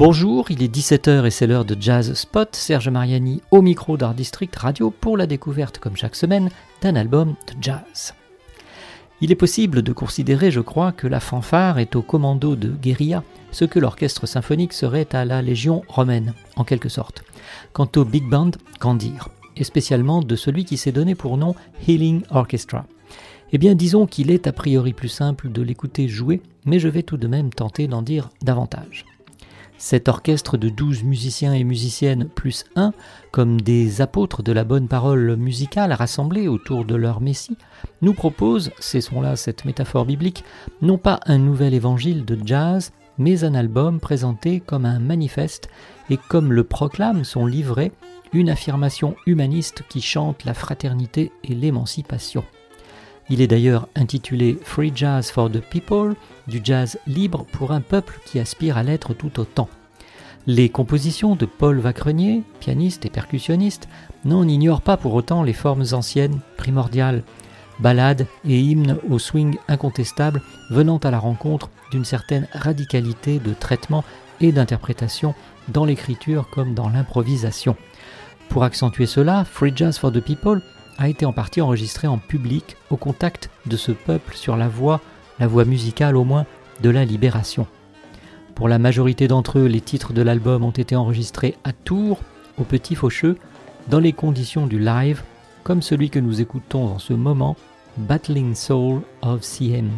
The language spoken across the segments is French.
Bonjour, il est 17h et c'est l'heure de Jazz Spot. Serge Mariani au micro d'Art District Radio pour la découverte, comme chaque semaine, d'un album de jazz. Il est possible de considérer, je crois, que la fanfare est au commando de guérilla ce que l'orchestre symphonique serait à la Légion romaine, en quelque sorte. Quant au big band, qu'en dire? Et spécialement de celui qui s'est donné pour nom Healing Orchestra. Eh bien, disons qu'il est a priori plus simple de l'écouter jouer, mais je vais tout de même tenter d'en dire davantage. Cet orchestre de douze musiciens et musiciennes plus un, comme des apôtres de la bonne parole musicale rassemblés autour de leur Messie, nous propose, cessons là cette métaphore biblique, non pas un nouvel évangile de jazz, mais un album présenté comme un manifeste et comme le proclame son livret, une affirmation humaniste qui chante la fraternité et l'émancipation. Il est d'ailleurs intitulé Free Jazz for the People, du jazz libre pour un peuple qui aspire à l'être tout autant. Les compositions de Paul Vacrenier, pianiste et percussionniste, n'en ignorent pas pour autant les formes anciennes, primordiales, ballades et hymnes au swing incontestable venant à la rencontre d'une certaine radicalité de traitement et d'interprétation dans l'écriture comme dans l'improvisation. Pour accentuer cela, Free Jazz for the People a été en partie enregistré en public au contact de ce peuple sur la voie, la voie musicale au moins, de la libération. Pour la majorité d'entre eux, les titres de l'album ont été enregistrés à Tours, au Petit Faucheux, dans les conditions du live, comme celui que nous écoutons en ce moment, Battling Soul of CM.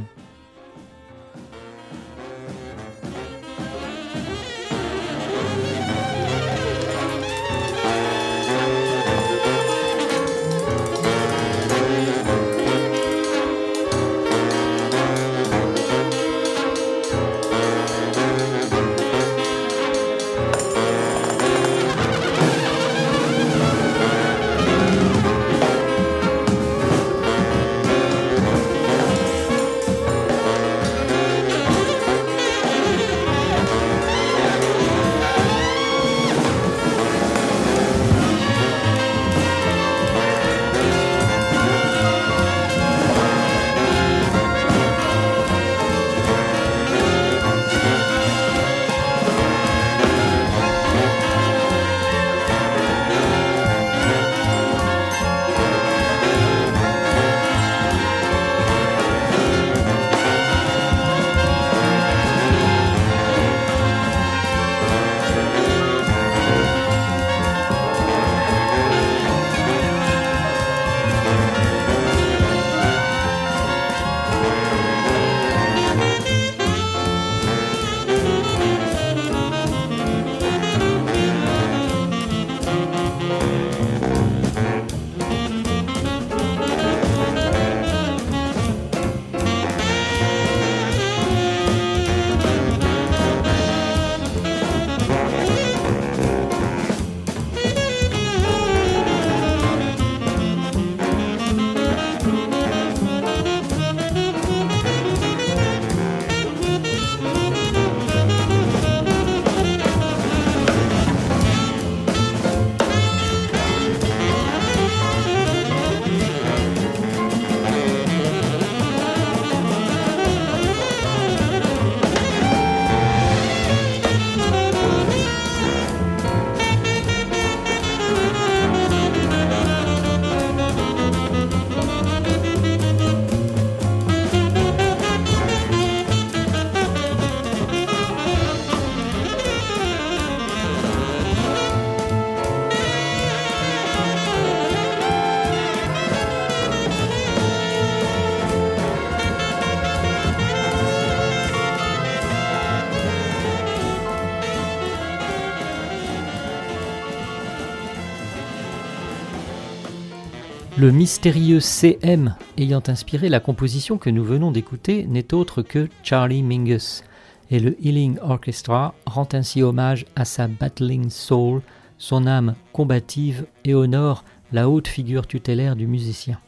Le mystérieux CM ayant inspiré la composition que nous venons d'écouter n'est autre que Charlie Mingus, et le Healing Orchestra rend ainsi hommage à sa battling soul, son âme combative et honore la haute figure tutélaire du musicien.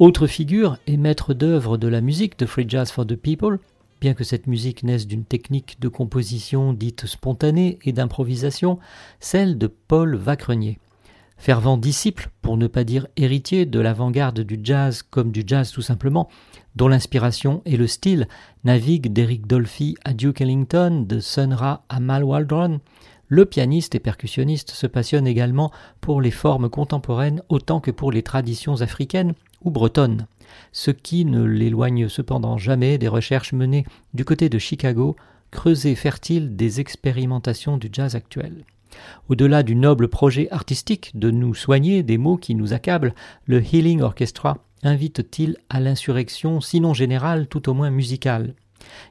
Autre figure et maître d'œuvre de la musique de Free Jazz for the People, bien que cette musique naisse d'une technique de composition dite spontanée et d'improvisation, celle de Paul Vacrenier. Fervent disciple, pour ne pas dire héritier, de l'avant-garde du jazz comme du jazz tout simplement, dont l'inspiration et le style naviguent d'Eric Dolphy à Duke Ellington, de Sun Ra à Mal Waldron, le pianiste et percussionniste se passionne également pour les formes contemporaines autant que pour les traditions africaines ou bretonnes, ce qui ne l'éloigne cependant jamais des recherches menées du côté de Chicago, creuset fertile des expérimentations du jazz actuel. Au-delà du noble projet artistique de nous soigner des maux qui nous accablent, le Healing Orchestra invite-t-il à l'insurrection, sinon générale, tout au moins musicale?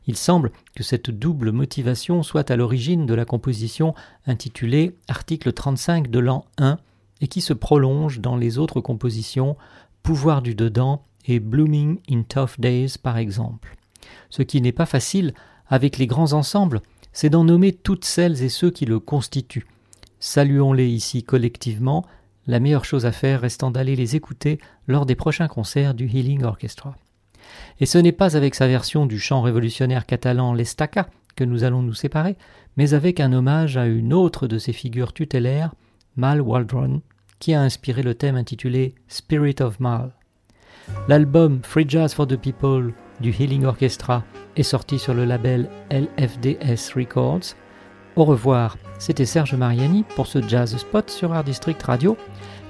Il semble que cette double motivation soit à l'origine de la composition intitulée Article 35 de l'an 1 et qui se prolonge dans les autres compositions Pouvoir du dedans et Blooming in Tough Days par exemple. Ce qui n'est pas facile avec les grands ensembles, c'est d'en nommer toutes celles et ceux qui le constituent. Saluons-les ici collectivement, la meilleure chose à faire restant d'aller les écouter lors des prochains concerts du Healing Orchestra. Et ce n'est pas avec sa version du chant révolutionnaire catalan l'Estaca que nous allons nous séparer, mais avec un hommage à une autre de ses figures tutélaires, Mal Waldron, qui a inspiré le thème intitulé Spirit of Mal. L'album Free Jazz for the People du Healing Orchestra est sorti sur le label LFDS Records. Au revoir, c'était Serge Mariani pour ce Jazz Spot sur Art District Radio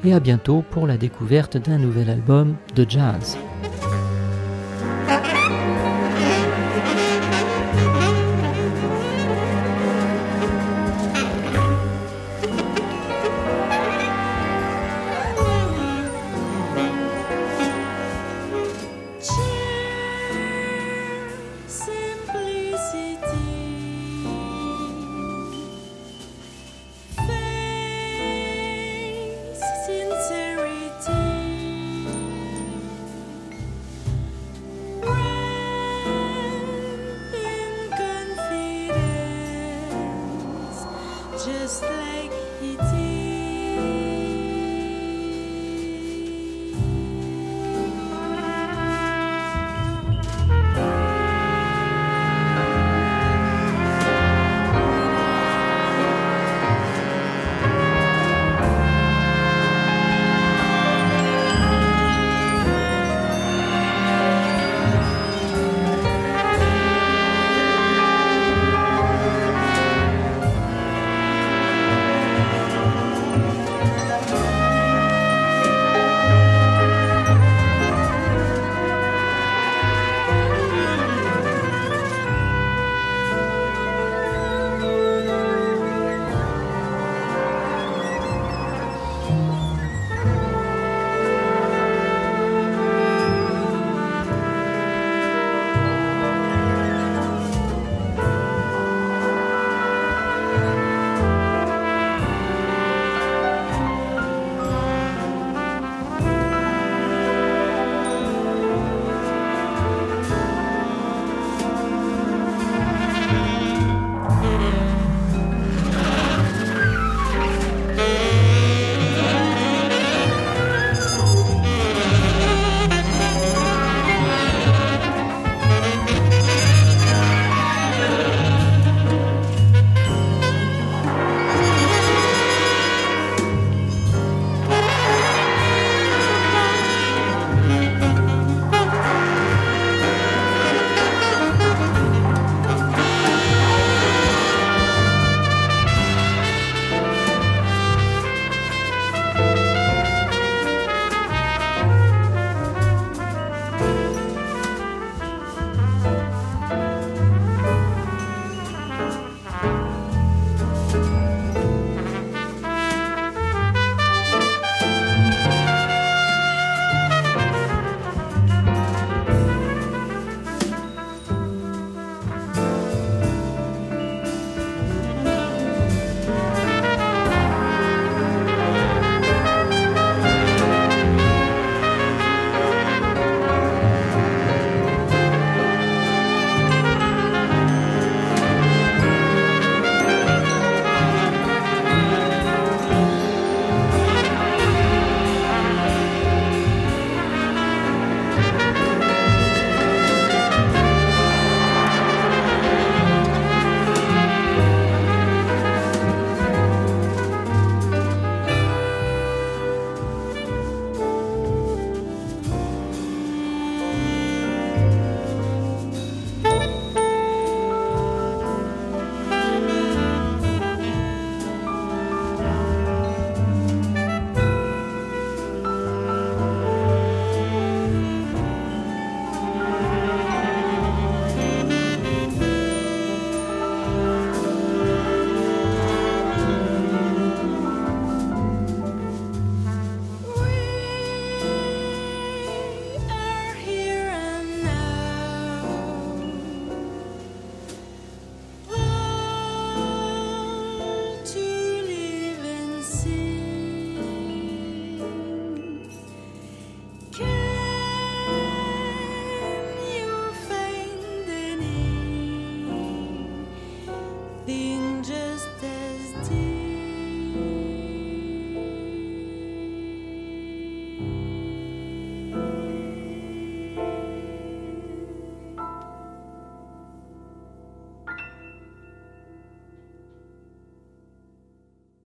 et à bientôt pour la découverte d'un nouvel album de jazz. sleigh.